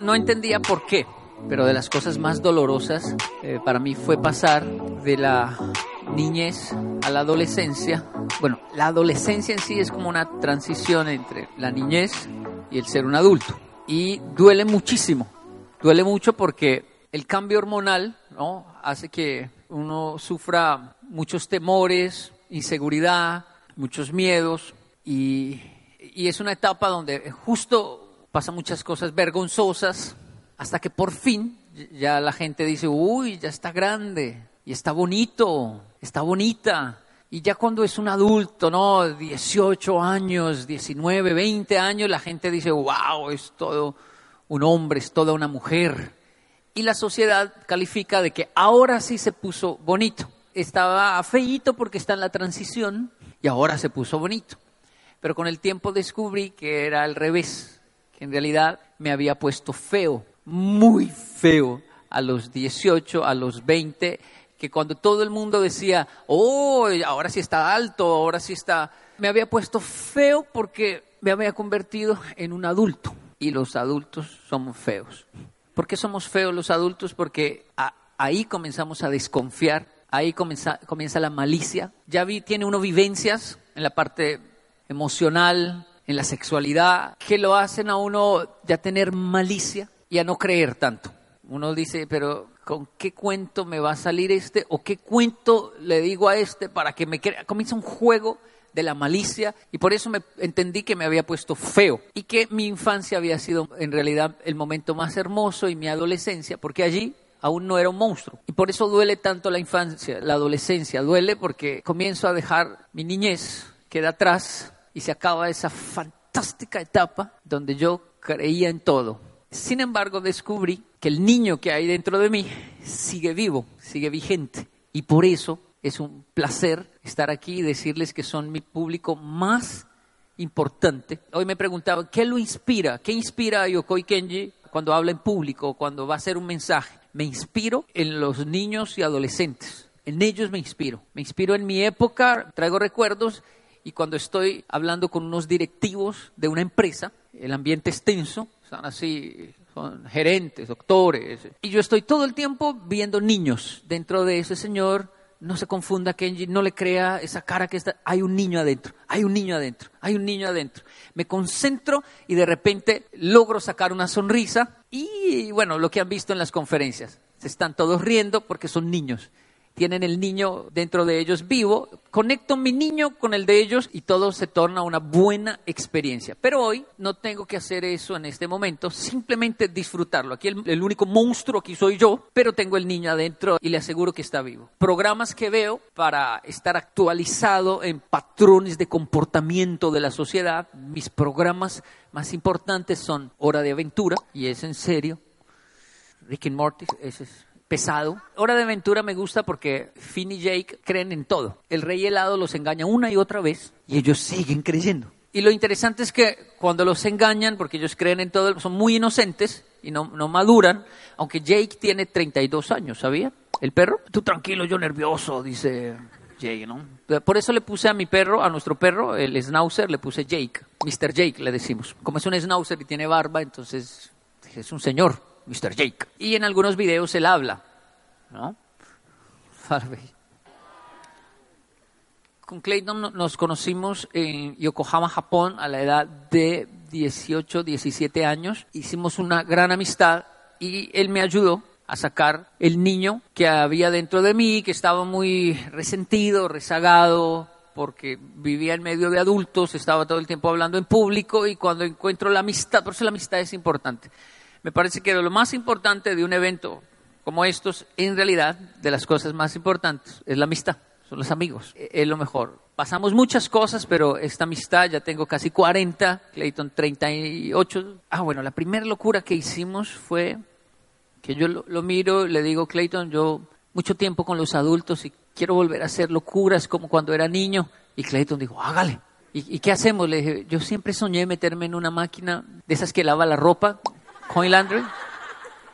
No entendía por qué, pero de las cosas más dolorosas eh, para mí fue pasar de la niñez a la adolescencia. Bueno, la adolescencia en sí es como una transición entre la niñez y el ser un adulto. Y duele muchísimo, duele mucho porque el cambio hormonal ¿no? hace que uno sufra muchos temores, inseguridad, muchos miedos y, y es una etapa donde justo pasan muchas cosas vergonzosas hasta que por fin ya la gente dice, uy, ya está grande y está bonito, está bonita. Y ya cuando es un adulto, ¿no? 18 años, 19, 20 años, la gente dice, wow, es todo un hombre, es toda una mujer. Y la sociedad califica de que ahora sí se puso bonito. Estaba feíto porque está en la transición y ahora se puso bonito. Pero con el tiempo descubrí que era al revés, que en realidad me había puesto feo, muy feo, a los 18, a los 20 que cuando todo el mundo decía, oh, ahora sí está alto, ahora sí está, me había puesto feo porque me había convertido en un adulto. Y los adultos somos feos. ¿Por qué somos feos los adultos? Porque ahí comenzamos a desconfiar, ahí comienza, comienza la malicia. Ya vi, tiene uno vivencias en la parte emocional, en la sexualidad, que lo hacen a uno ya tener malicia y a no creer tanto. Uno dice, pero ¿con qué cuento me va a salir este? ¿O qué cuento le digo a este para que me crea? Comienza un juego de la malicia y por eso me entendí que me había puesto feo y que mi infancia había sido en realidad el momento más hermoso y mi adolescencia, porque allí aún no era un monstruo. Y por eso duele tanto la infancia, la adolescencia, duele porque comienzo a dejar mi niñez, queda atrás y se acaba esa fantástica etapa donde yo creía en todo, sin embargo, descubrí que el niño que hay dentro de mí sigue vivo, sigue vigente. Y por eso es un placer estar aquí y decirles que son mi público más importante. Hoy me preguntaba, ¿qué lo inspira? ¿Qué inspira a Yokoi Kenji cuando habla en público, cuando va a hacer un mensaje? Me inspiro en los niños y adolescentes. En ellos me inspiro. Me inspiro en mi época, traigo recuerdos y cuando estoy hablando con unos directivos de una empresa, el ambiente es tenso, están así, son gerentes, doctores. Y yo estoy todo el tiempo viendo niños dentro de ese señor. No se confunda, Kenji, no le crea esa cara que está. Hay un niño adentro, hay un niño adentro, hay un niño adentro. Me concentro y de repente logro sacar una sonrisa. Y bueno, lo que han visto en las conferencias. Se están todos riendo porque son niños tienen el niño dentro de ellos vivo, conecto mi niño con el de ellos y todo se torna una buena experiencia. Pero hoy no tengo que hacer eso en este momento, simplemente disfrutarlo. Aquí el, único monstruo aquí soy yo, pero tengo el niño adentro y le aseguro que está vivo. Programas que veo para estar actualizado en patrones de comportamiento de la sociedad, mis programas más importantes son Hora de Aventura, y es en serio, Rick and Morty, ese es pesado. Hora de Aventura me gusta porque Finn y Jake creen en todo. El rey helado los engaña una y otra vez y ellos siguen creyendo. Y lo interesante es que cuando los engañan, porque ellos creen en todo, son muy inocentes y no, no maduran, aunque Jake tiene 32 años, ¿sabía? El perro. Tú tranquilo, yo nervioso, dice Jake, ¿no? Por eso le puse a mi perro, a nuestro perro, el schnauzer, le puse Jake. Mr. Jake le decimos. Como es un schnauzer y tiene barba, entonces es un señor. Mr. Jake. Y en algunos videos él habla, ¿no? Con Clayton nos conocimos en Yokohama, Japón, a la edad de 18, 17 años. Hicimos una gran amistad y él me ayudó a sacar el niño que había dentro de mí, que estaba muy resentido, rezagado, porque vivía en medio de adultos, estaba todo el tiempo hablando en público y cuando encuentro la amistad, por eso la amistad es importante. Me parece que lo más importante de un evento como estos, en realidad, de las cosas más importantes, es la amistad, son los amigos, e-, es lo mejor. pasamos muchas cosas, pero esta amistad ya tengo casi 40, Clayton 38. Ah, bueno, la primera locura que hicimos fue que yo lo, lo miro, le digo, Clayton, yo mucho tiempo con los adultos y quiero volver a hacer locuras como cuando era niño. Y Clayton dijo, hágale. ¿Y, y qué hacemos? Le dije, yo siempre soñé meterme en una máquina de esas que lava la ropa, coin laundry.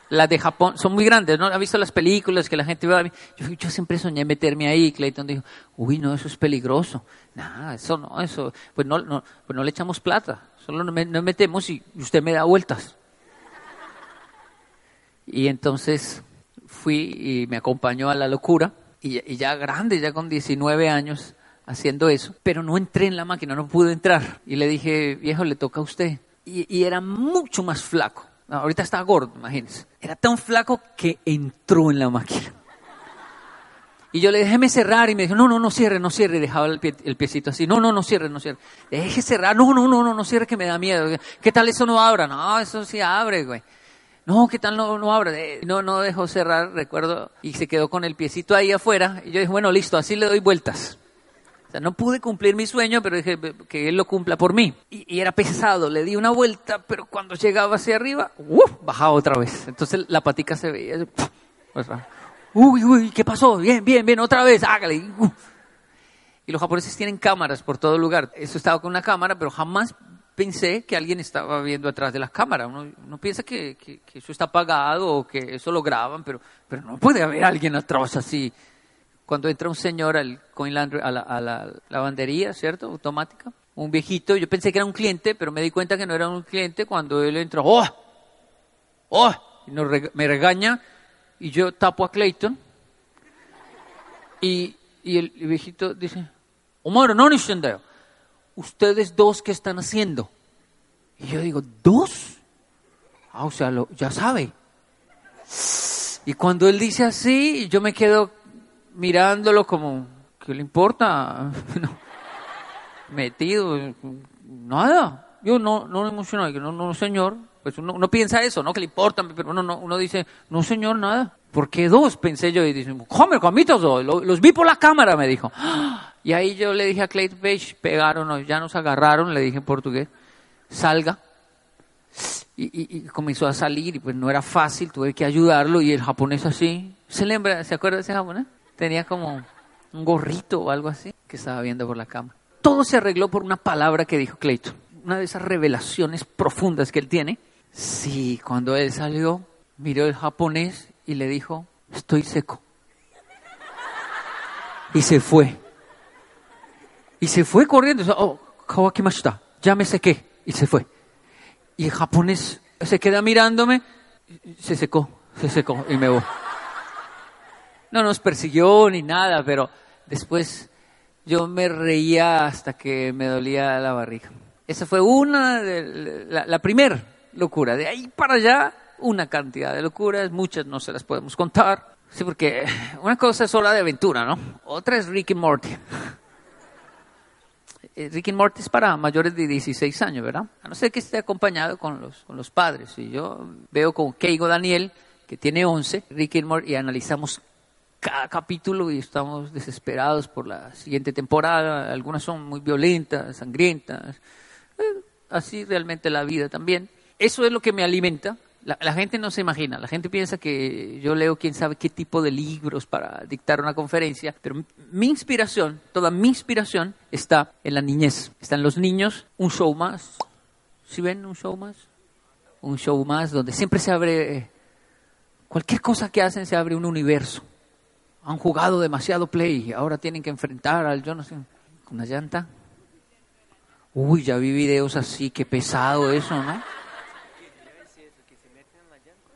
Las de Japón son muy grandes, ¿no? ¿Ha visto las películas que la gente ve? Yo, yo siempre soñé meterme ahí. Clayton dijo, uy, no, eso es peligroso. Nada, eso no, eso. Pues no, no, pues no le echamos plata. Solo nos metemos y usted me da vueltas. Y entonces fui y me acompañó a la locura. Y, ya grande, ya con 19 años, haciendo eso. Pero no entré en la máquina, no pude entrar. Y le dije, viejo, le toca a usted. Y era mucho más flaco. Ahorita está gordo, imagínense. Era tan flaco que entró en la máquina. Y yo le dejé me cerrar y me dijo, no, no, no cierre, no cierre. Y dejaba el, pie, el piecito así, no, no, no cierre, no cierre. Deje cerrar, no, no, no, no, no cierre que me da miedo. ¿Qué tal eso no abra? No, eso sí abre, güey. No, ¿qué tal no, no abre? No, no dejó cerrar, recuerdo, y se quedó con el piecito ahí afuera. Y yo dije, bueno, listo, así le doy vueltas. Sea, no pude cumplir mi sueño, pero dije que él lo cumpla por mí. Y, era pesado, le di una vuelta, pero cuando llegaba hacia arriba, ¡uf! bajaba otra vez. Entonces la patica se veía. Uy, uy, ¿qué pasó? Bien, bien, bien, otra vez, hágale. Uh. Y los japoneses tienen cámaras por todo lugar. Eso estaba con una cámara, pero jamás pensé que alguien estaba viendo atrás de las cámaras. Uno, uno piensa que, que, que, eso está apagado o que eso lo graban, pero, pero no puede haber alguien atrás así cuando entra un señor al coin laundry, a la, a la lavandería, ¿cierto? Automática. Un viejito, yo pensé que era un cliente, pero me di cuenta que no era un cliente cuando él entró. ¡Oh! ¡Oh! Y nos me regaña y yo tapo a Clayton. Y, y el, viejito dice, Omar, no entiendo. Ustedes dos, ¿qué están haciendo? Y yo digo, ¿dos? Ah, o sea, lo, ya sabe. Y cuando él dice así, yo me quedo mirándolo como, ¿qué le importa? Metido, nada. Yo no, no me emociono, no, no, señor. Pues uno, uno, piensa eso, ¿no? Que le importa, pero uno, no, uno dice, no, señor, nada. ¿Por qué dos? Pensé yo y dice, come, comitos dos. Los, vi por la cámara, me dijo. Y ahí yo le dije a Clayton Page, pegaron, ya nos agarraron, le dije en portugués, salga. Y, y, y, comenzó a salir y pues no era fácil, tuve que ayudarlo y el japonés así, ¿se lembra, se acuerda de ese japonés? Tenía como un gorrito o algo así que estaba viendo por la cama. Todo se arregló por una palabra que dijo Clayton. Una de esas revelaciones profundas que él tiene. Sí, cuando él salió, miró el japonés y le dijo, estoy seco. Y se fue. Y se fue corriendo. Oh, kawakimashita. Ya me sequé. Y se fue. Y el japonés se queda mirándome. Se secó, se secó y me voy no nos persiguió ni nada, pero después yo me reía hasta que me dolía la barriga. Esa fue una de la, la primera locura. De ahí para allá, una cantidad de locuras, muchas no se las podemos contar. Sí, porque una cosa es hora de aventura, ¿no? Otra es Rick y Morty. Rick y Morty es para mayores de 16 años, ¿verdad? A no ser que esté acompañado con los, con los padres. Y yo veo con Keigo Daniel, que tiene 11, Rick y Morty, y analizamos cada capítulo y estamos desesperados por la siguiente temporada. Algunas son muy violentas, sangrientas. Eh, así realmente la vida también. Eso es lo que me alimenta. La, la, gente no se imagina. La gente piensa que yo leo quién sabe qué tipo de libros para dictar una conferencia. Pero mi inspiración, toda mi inspiración está en la niñez. Están los niños, un show más. ¿Sí ven un show más? Un show más donde siempre se abre... Cualquier cosa que hacen se abre un universo han jugado demasiado play, ahora tienen que enfrentar al yo no sé, con una llanta. Uy, ya vi videos así, qué pesado eso, ¿no?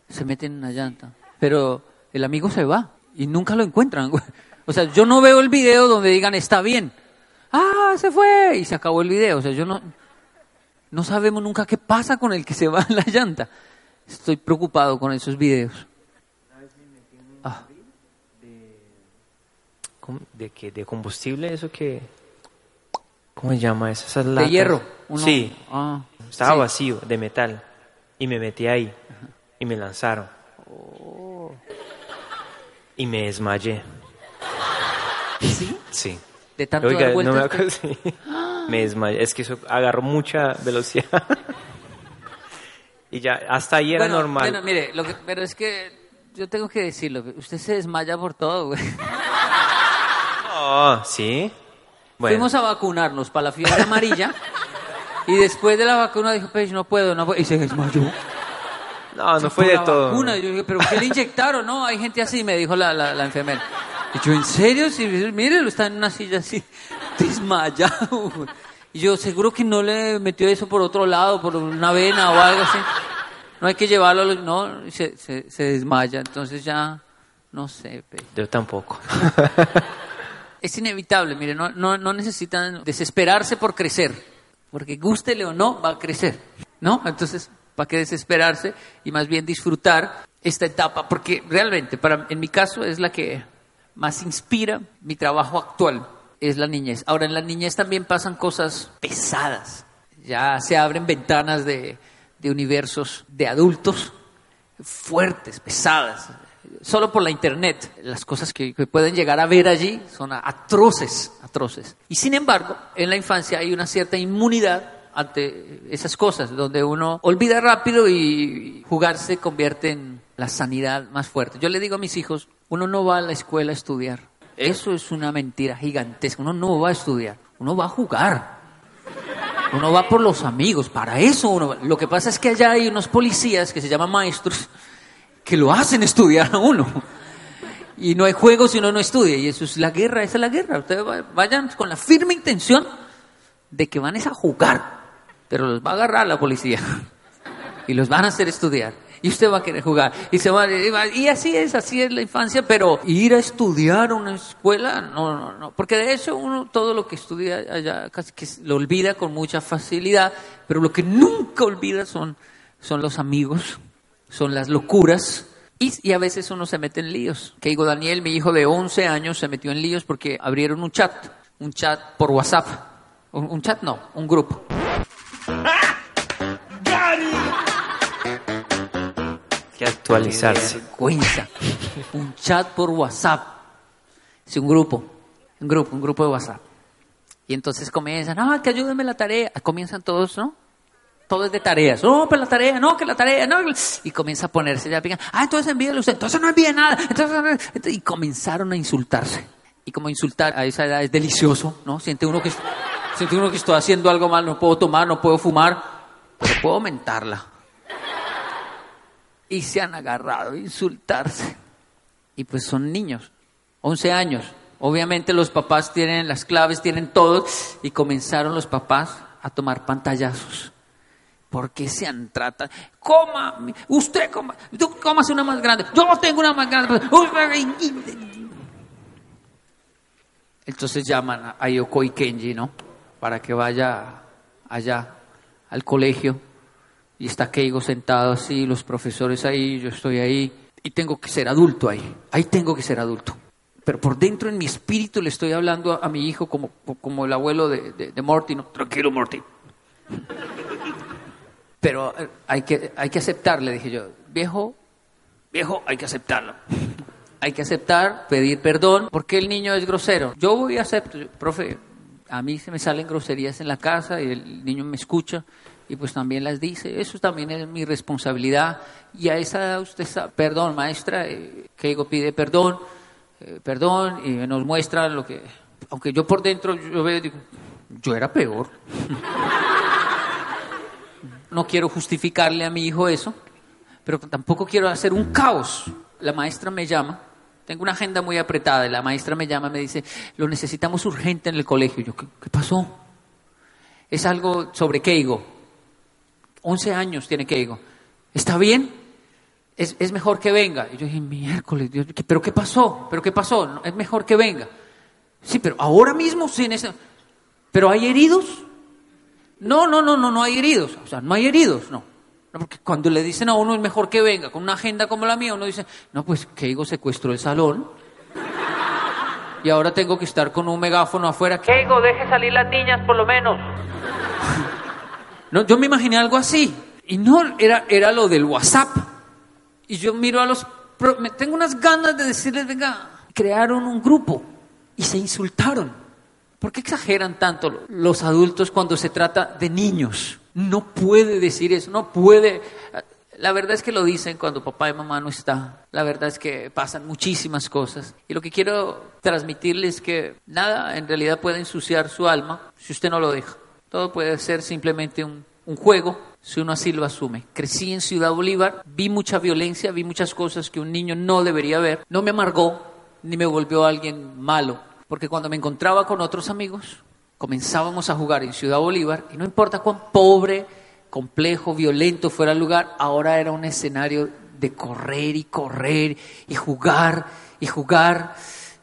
Se meten en una llanta. Pero el amigo se va y nunca lo encuentran. O sea, yo no veo el video donde digan está bien. Ah, se fue y se acabó el video. O sea, yo no, no sabemos nunca qué pasa con el que se va en la llanta. Estoy preocupado con esos videos. De que de combustible, eso que ¿cómo se llama eso? Esas latas. De hierro. Uno, sí. Ah, Estaba sí. vacío de metal y me metí ahí Ajá. y me lanzaron. Oh. Y me desmayé. ¿Sí? Sí. De tanto dar Oiga, no me acuerdo. sí. Me desmayé. Es que eso agarró mucha velocidad. y ya, hasta ahí era bueno, normal. Bueno, mire, lo que- pero es que yo tengo que decirlo. Usted se desmaya por todo, güey. Oh, sí. Bueno, Fuimos a vacunarnos para la fiebre amarilla. y después de la vacuna dijo, pues no puedo, no puedo. Y se desmayó. no, no fue de la todo. vacuna. Y yo dije, ¿pero qué le inyectaron? No, hay gente así, me dijo la, la, la enfermera. Y yo, ¿en serio? Sí, mire, lo está en una silla así, desmayado. Y yo, seguro que no le metió eso por otro lado, por una vena o algo así. No hay que llevarlo, no, se, se, se desmaya. Entonces ya, no sé. pues. Yo tampoco. Es inevitable, mire, no, no, no necesitan desesperarse por crecer, porque gústele o no, va a crecer, ¿no? Entonces, ¿para qué desesperarse? Y más bien disfrutar esta etapa, porque realmente, para, en mi caso, es la que más inspira mi trabajo actual, es la niñez. Ahora, en la niñez también pasan cosas pesadas, ya se abren ventanas de, de universos de adultos fuertes, pesadas. Solo por la internet, las cosas que, que pueden llegar a ver allí son atroces, atroces. Y sin embargo, en la infancia hay una cierta inmunidad ante esas cosas, donde uno olvida rápido y jugar se convierte en la sanidad más fuerte. Yo le digo a mis hijos, uno no va a la escuela a estudiar. Eso es una mentira gigantesca. Uno no va a estudiar, uno va a jugar. Uno va por los amigos, para eso uno va. Lo que pasa es que allá hay unos policías que se llaman maestros que lo hacen estudiar a uno. Y no hay juegos si uno no estudia. Y eso es la guerra, esa es la guerra. Ustedes va- vayan con la firme intención de que van es a jugar, pero los va a agarrar la policía y los van a hacer estudiar. Y usted va a querer jugar. Y, se va- y así es, así es la infancia, pero ir a estudiar a una escuela, no, no, no. Porque de hecho uno todo lo que estudia allá casi que lo olvida con mucha facilidad, pero lo que nunca olvida son, son los amigos, son las locuras. Y, y a veces uno se mete en líos. Que digo, Daniel, mi hijo de 11 años, se metió en líos porque abrieron un chat, un chat por WhatsApp. Un, un chat no, un grupo. que actualizarse. vergüenza. Un chat por WhatsApp. Sí, un grupo. Un grupo, un grupo de WhatsApp. Y entonces comienzan, ah, que ayúdenme la tarea. Comienzan todos, ¿no? Todo es de tareas. No, pero la tarea, no, que la tarea, no. Y comienza a ponerse ya pican. Ah, entonces envíale usted. Entonces no envíe nada. Entonces, y comenzaron a insultarse. Y como insultar a esa edad es delicioso, ¿no? Siente uno que, siente uno que estoy haciendo algo mal, no puedo tomar, no puedo fumar, pero puedo mentarla y se han agarrado a insultarse. Y pues son niños, 11 años. Obviamente los papás tienen las claves, tienen todo, y comenzaron los papás a tomar pantallazos. ¿Por qué se han tratado? Coma, usted coma, tú cómase una más grande, yo tengo una más grande. Entonces llaman a Yoko y Kenji, ¿no? Para que vaya allá al colegio y está Keigo sentado así, los profesores ahí, yo estoy ahí, y tengo que ser adulto ahí, ahí tengo que ser adulto. Pero por dentro en mi espíritu le estoy hablando a, a mi hijo como, como el abuelo de, de, de Morty, ¿no? tranquilo Morty. Pero eh, hay que, hay que aceptar, le dije yo, viejo, viejo, hay que aceptarlo. Hay que aceptar, pedir perdón, porque el niño es grosero. Yo voy a aceptar, profe, a mí se me salen groserías en la casa y el niño me escucha y pues también las dice. Eso también es mi responsabilidad. Y a esa edad usted sabe, perdón, maestra, eh, Keigo pide perdón, eh, perdón, y nos muestra lo que, aunque yo por dentro yo veo, digo, yo era peor. no quiero justificarle a mi hijo eso, pero tampoco quiero hacer un caos. La maestra me llama, tengo una agenda muy apretada, y la maestra me llama y me dice, lo necesitamos urgente en el colegio. Yo, ¿qué, pasó? Es algo sobre Keigo. 11 años tiene Keigo. ¿Está bien? Es, es mejor que venga. Y yo dije, miércoles, Dios, ¿qué- ¿pero qué pasó? ¿Pero qué pasó? No, es mejor que venga. Sí, pero ahora mismo sí. ¿Pero hay heridos? No, no, no, no, no hay heridos. O sea, no hay heridos, no. No, porque cuando le dicen a uno es mejor que venga con una agenda como la mía, uno dice, no, pues Keigo secuestró el salón. Y ahora tengo que estar con un megáfono afuera. Keigo, deje salir las niñas por lo menos. No, yo me imaginé algo así. Y no, era, era lo del WhatsApp. Y yo miro a los... tengo unas ganas de decirles, venga, crearon un grupo y se insultaron. ¿Por qué exageran tanto los adultos cuando se trata de niños? No puede decir eso, no puede. La verdad es que lo dicen cuando papá y mamá no están. La verdad es que pasan muchísimas cosas. Y lo que quiero transmitirles es que nada en realidad puede ensuciar su alma si usted no lo deja. Todo puede ser simplemente un, un juego si uno así lo asume. Crecí en Ciudad Bolívar, vi mucha violencia, vi muchas cosas que un niño no debería ver. No me amargó ni me volvió alguien malo, porque cuando me encontraba con otros amigos, comenzábamos a jugar en Ciudad Bolívar y no importa cuán pobre, complejo, violento fuera el lugar, ahora era un escenario de correr y correr y jugar y jugar.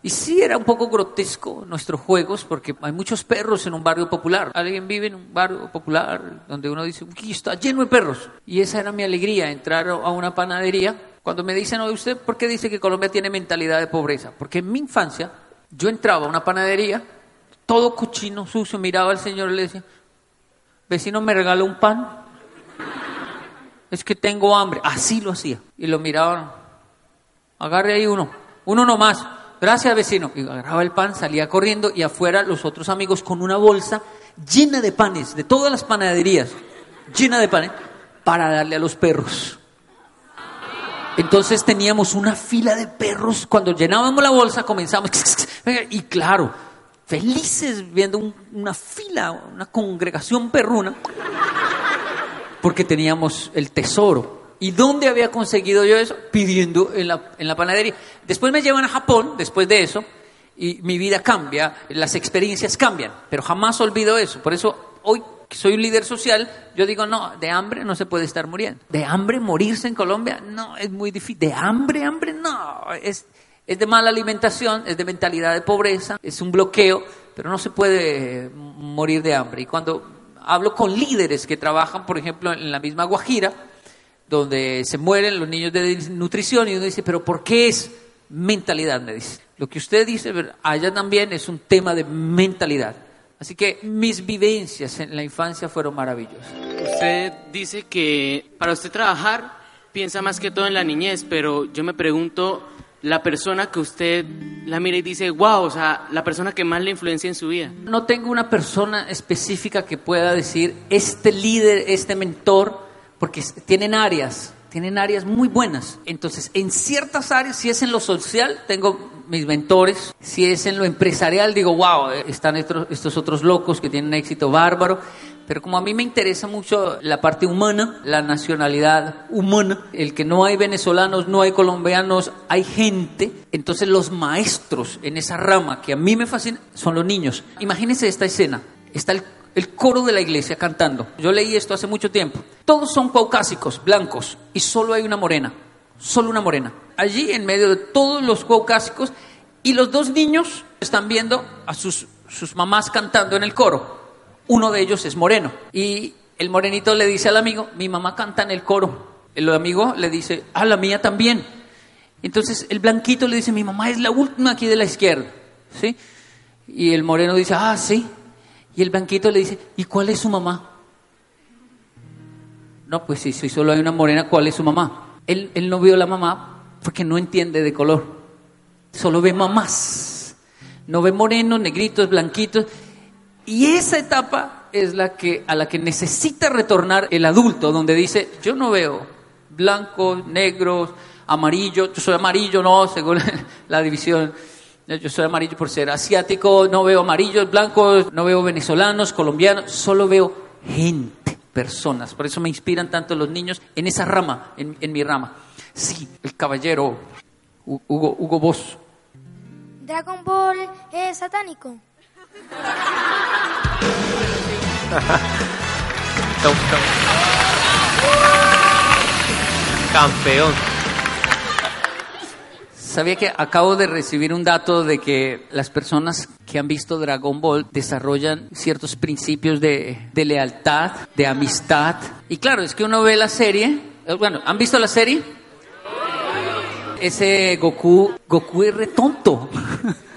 Y sí, era un poco grotesco nuestros juegos porque hay muchos perros en un barrio popular. Alguien vive en un barrio popular donde uno dice, aquí está lleno de perros. Y esa era mi alegría, entrar a una panadería. Cuando me dicen, oye, ¿usted por qué dice que Colombia tiene mentalidad de pobreza? Porque en mi infancia yo entraba a una panadería todo cochino, sucio, miraba al Señor y le decía, vecino, ¿me regaló un pan? Es que tengo hambre. Así lo hacía. Y lo miraban, agarre ahí uno, uno nomás. Gracias, vecino. Y agarraba el pan, salía corriendo y afuera los otros amigos con una bolsa llena de panes, de todas las panaderías, llena de panes, para darle a los perros. Entonces teníamos una fila de perros. Cuando llenábamos la bolsa, comenzamos. Y claro, felices viendo una fila, una congregación perruna, porque teníamos el tesoro. ¿Y dónde había conseguido yo eso? Pidiendo en la, en la panadería. Después me llevan a Japón, después de eso, y mi vida cambia, las experiencias cambian, pero jamás olvido eso. Por eso hoy que soy un líder social, yo digo, no, de hambre no se puede estar muriendo. De hambre morirse en Colombia, no, es muy difícil. De hambre, hambre, no, es, es de mala alimentación, es de mentalidad de pobreza, es un bloqueo, pero no se puede morir de hambre. Y cuando hablo con líderes que trabajan, por ejemplo, en la misma Guajira, donde se mueren los niños de nutrición, y uno dice, pero ¿por qué es mentalidad? Me dice. Lo que usted dice allá también es un tema de mentalidad. Así que mis vivencias en la infancia fueron maravillosas. Usted dice que para usted trabajar piensa más que todo en la niñez, pero yo me pregunto, la persona que usted la mira y dice, wow, o sea, la persona que más le influencia en su vida? No tengo una persona específica que pueda decir, este líder, este mentor, porque tienen áreas, tienen áreas muy buenas. Entonces, en ciertas áreas, si es en lo social, tengo mis mentores. Si es en lo empresarial, digo, wow, están estos, estos otros locos que tienen éxito bárbaro. Pero como a mí me interesa mucho la parte humana, la nacionalidad humana, el que no hay venezolanos, no hay colombianos, hay gente, entonces los maestros en esa rama que a mí me fascina son los niños. Imagínense esta escena. Está el, el coro de la iglesia cantando. Yo leí esto hace mucho tiempo. Todos son caucásicos, blancos, y solo hay una morena. Solo una morena. Allí en medio de todos los caucásicos y los dos niños están viendo a sus, sus mamás cantando en el coro uno de ellos es moreno. Y el morenito le dice al amigo, mi mamá canta en el coro. El amigo le dice, ah, la mía también. Entonces el blanquito le dice, mi mamá es la última aquí de la izquierda. ¿Sí? Y el moreno dice, ah, sí. Y el blanquito le dice, ¿y cuál es su mamá? No, pues si solo hay una morena, ¿cuál es su mamá? Él, él no vio la mamá porque no entiende de color. Solo ve mamás. No ve morenos, negritos, blanquitos. Y esa etapa es la que a la que necesita retornar el adulto, donde dice, yo no veo blancos, negros, amarillo, yo soy amarillo, no, según la división, yo soy amarillo por ser asiático, no veo amarillos, blancos, no veo venezolanos, colombianos, solo veo gente, personas. Por eso me inspiran tanto los niños en esa rama, en, en mi rama. Sí, el caballero Hugo, Hugo Boss. ¿Dragon Ball es satánico? Campeón. Sabía que acabo de recibir un dato de que las personas que han visto Dragon Ball desarrollan ciertos principios de, lealtad, de amistad. Y claro, es que uno ve la serie. eh, Bueno, ¿han visto la serie? Ese Goku, Goku es retonto.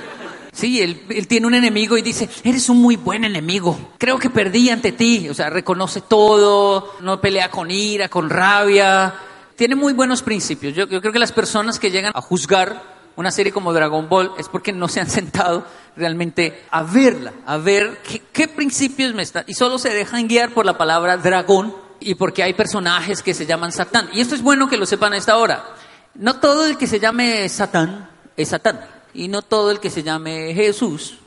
Sí, él, tiene un enemigo y dice, eres un muy buen enemigo. Creo que perdí ante ti. O sea, reconoce todo, no pelea con ira, con rabia. Tiene muy buenos principios. Yo, yo creo que las personas que llegan a juzgar una serie como Dragon Ball es porque no se han sentado realmente a verla, a ver qué, qué principios me están... Y solo se dejan guiar por la palabra dragón y porque hay personajes que se llaman Satán. Y esto es bueno que lo sepan a esta hora. No todo el que se llame Satán es Satán. Y no todo el que se llame Jesús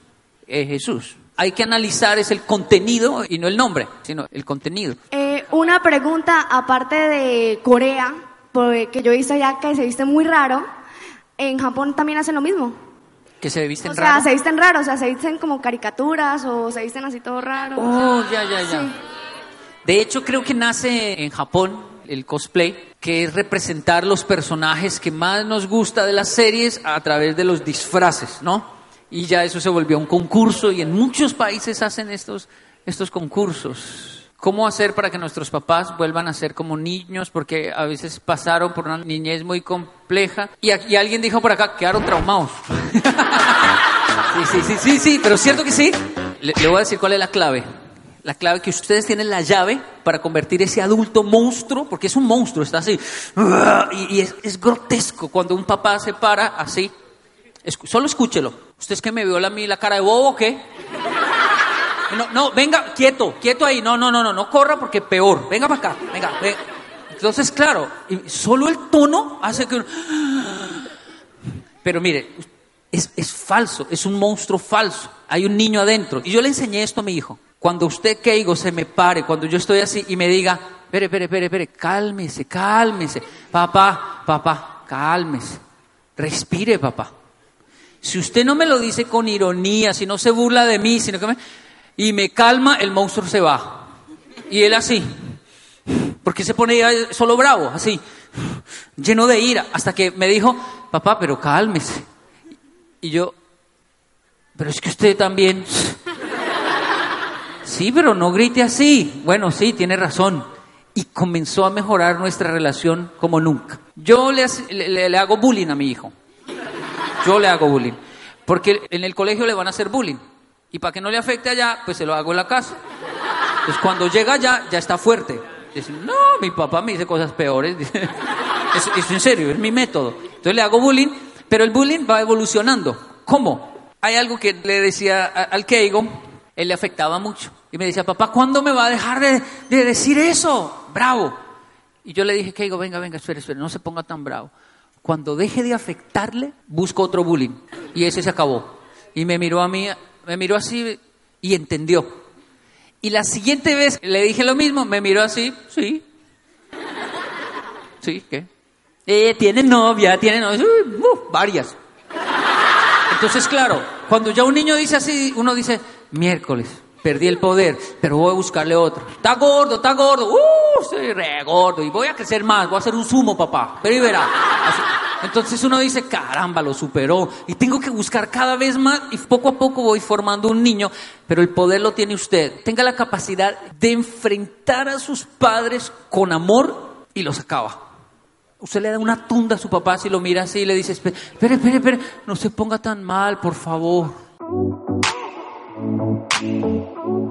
es Jesús. Hay que analizar es el contenido y no el nombre, sino el contenido. Eh, una pregunta aparte de Corea, porque yo he visto ya que se viste muy raro. En Japón también hacen lo mismo. Que se visten O sea, raro. se visten raros, o sea, se visten como caricaturas o se visten así todo raro. Oh, ya, ya, ya. Sí. De hecho, creo que nace en Japón el cosplay, que es representar los personajes que más nos gusta de las series a través de los disfraces, ¿no? Y ya eso se volvió un concurso y en muchos países hacen estos, estos concursos. ¿Cómo hacer para que nuestros papás vuelvan a ser como niños? Porque a veces pasaron por una niñez muy compleja y, alguien dijo por acá, quedaron traumados. Sí, sí, sí, sí, sí, pero cierto que sí. Le, le voy a decir cuál es la clave. La clave que ustedes tienen la llave para convertir ese adulto monstruo, porque es un monstruo, está así. Y, es, es grotesco cuando un papá se para así. Solo escúchelo. ¿Usted es que me vio la, la cara de bobo o qué? No, no, venga, quieto, quieto ahí. No, no, no, no, no corra porque peor. Venga para acá, venga. ve. Entonces, claro, solo el tono hace que... uno- Pero mire, es falso, es un monstruo falso. Hay un niño adentro. Y yo le enseñé esto a mi hijo. Cuando usted, Keigo, se me pare, cuando yo estoy así y me diga, espere, espere, espere, espere, cálmese, cálmese. Papá, papá, cálmese. Respire, papá. Si usted no me lo dice con ironía, si no se burla de mí, sino que me... Y me calma, el monstruo se va. Y él así. Porque se pone solo bravo, así. Lleno de ira. Hasta que me dijo, papá, pero cálmese. Y yo, pero es que usted también... Sí, pero no grite así. Bueno, sí, tiene razón. Y comenzó a mejorar nuestra relación como nunca. Yo le, hago bullying a mi hijo. Yo le hago bullying. Porque en el colegio le van a hacer bullying. Y para que no le afecte allá, pues se lo hago en la casa. Entonces cuando llega allá, ya está fuerte. Dice, no, mi papá me dice cosas peores. Es, es en serio, es mi método. Entonces le hago bullying, pero el bullying va evolucionando. ¿Cómo? Hay algo que le decía al Keigo, él le afectaba mucho. Y me decía, papá, ¿cuándo me va a dejar de, de decir eso? Bravo. Y yo le dije, Keigo, venga, venga, espere, espere, no se ponga tan bravo. Cuando deje de afectarle, busco otro bullying. Y ese se acabó. Y me miró a mí, me miró así y entendió. Y la siguiente vez le dije lo mismo, me miró así, sí. Sí, ¿qué? Eh, tiene novia, tiene novia, uh, varias. Entonces, claro, cuando ya un niño dice así, uno dice, miércoles, perdí el poder, pero voy a buscarle otro. Está gordo, está gordo, uh, estoy re gordo, y voy a crecer más, voy a hacer un sumo, papá, pero y verá. Entonces uno dice, caramba, lo superó, y tengo que buscar cada vez más, y poco a poco voy formando un niño, pero el poder lo tiene usted. Tenga la capacidad de enfrentar a sus padres con amor y los acaba. Usted le da una tunda a su papá si lo mira así y le dice, espere, espere, espere, no se ponga tan mal, por favor. Oh.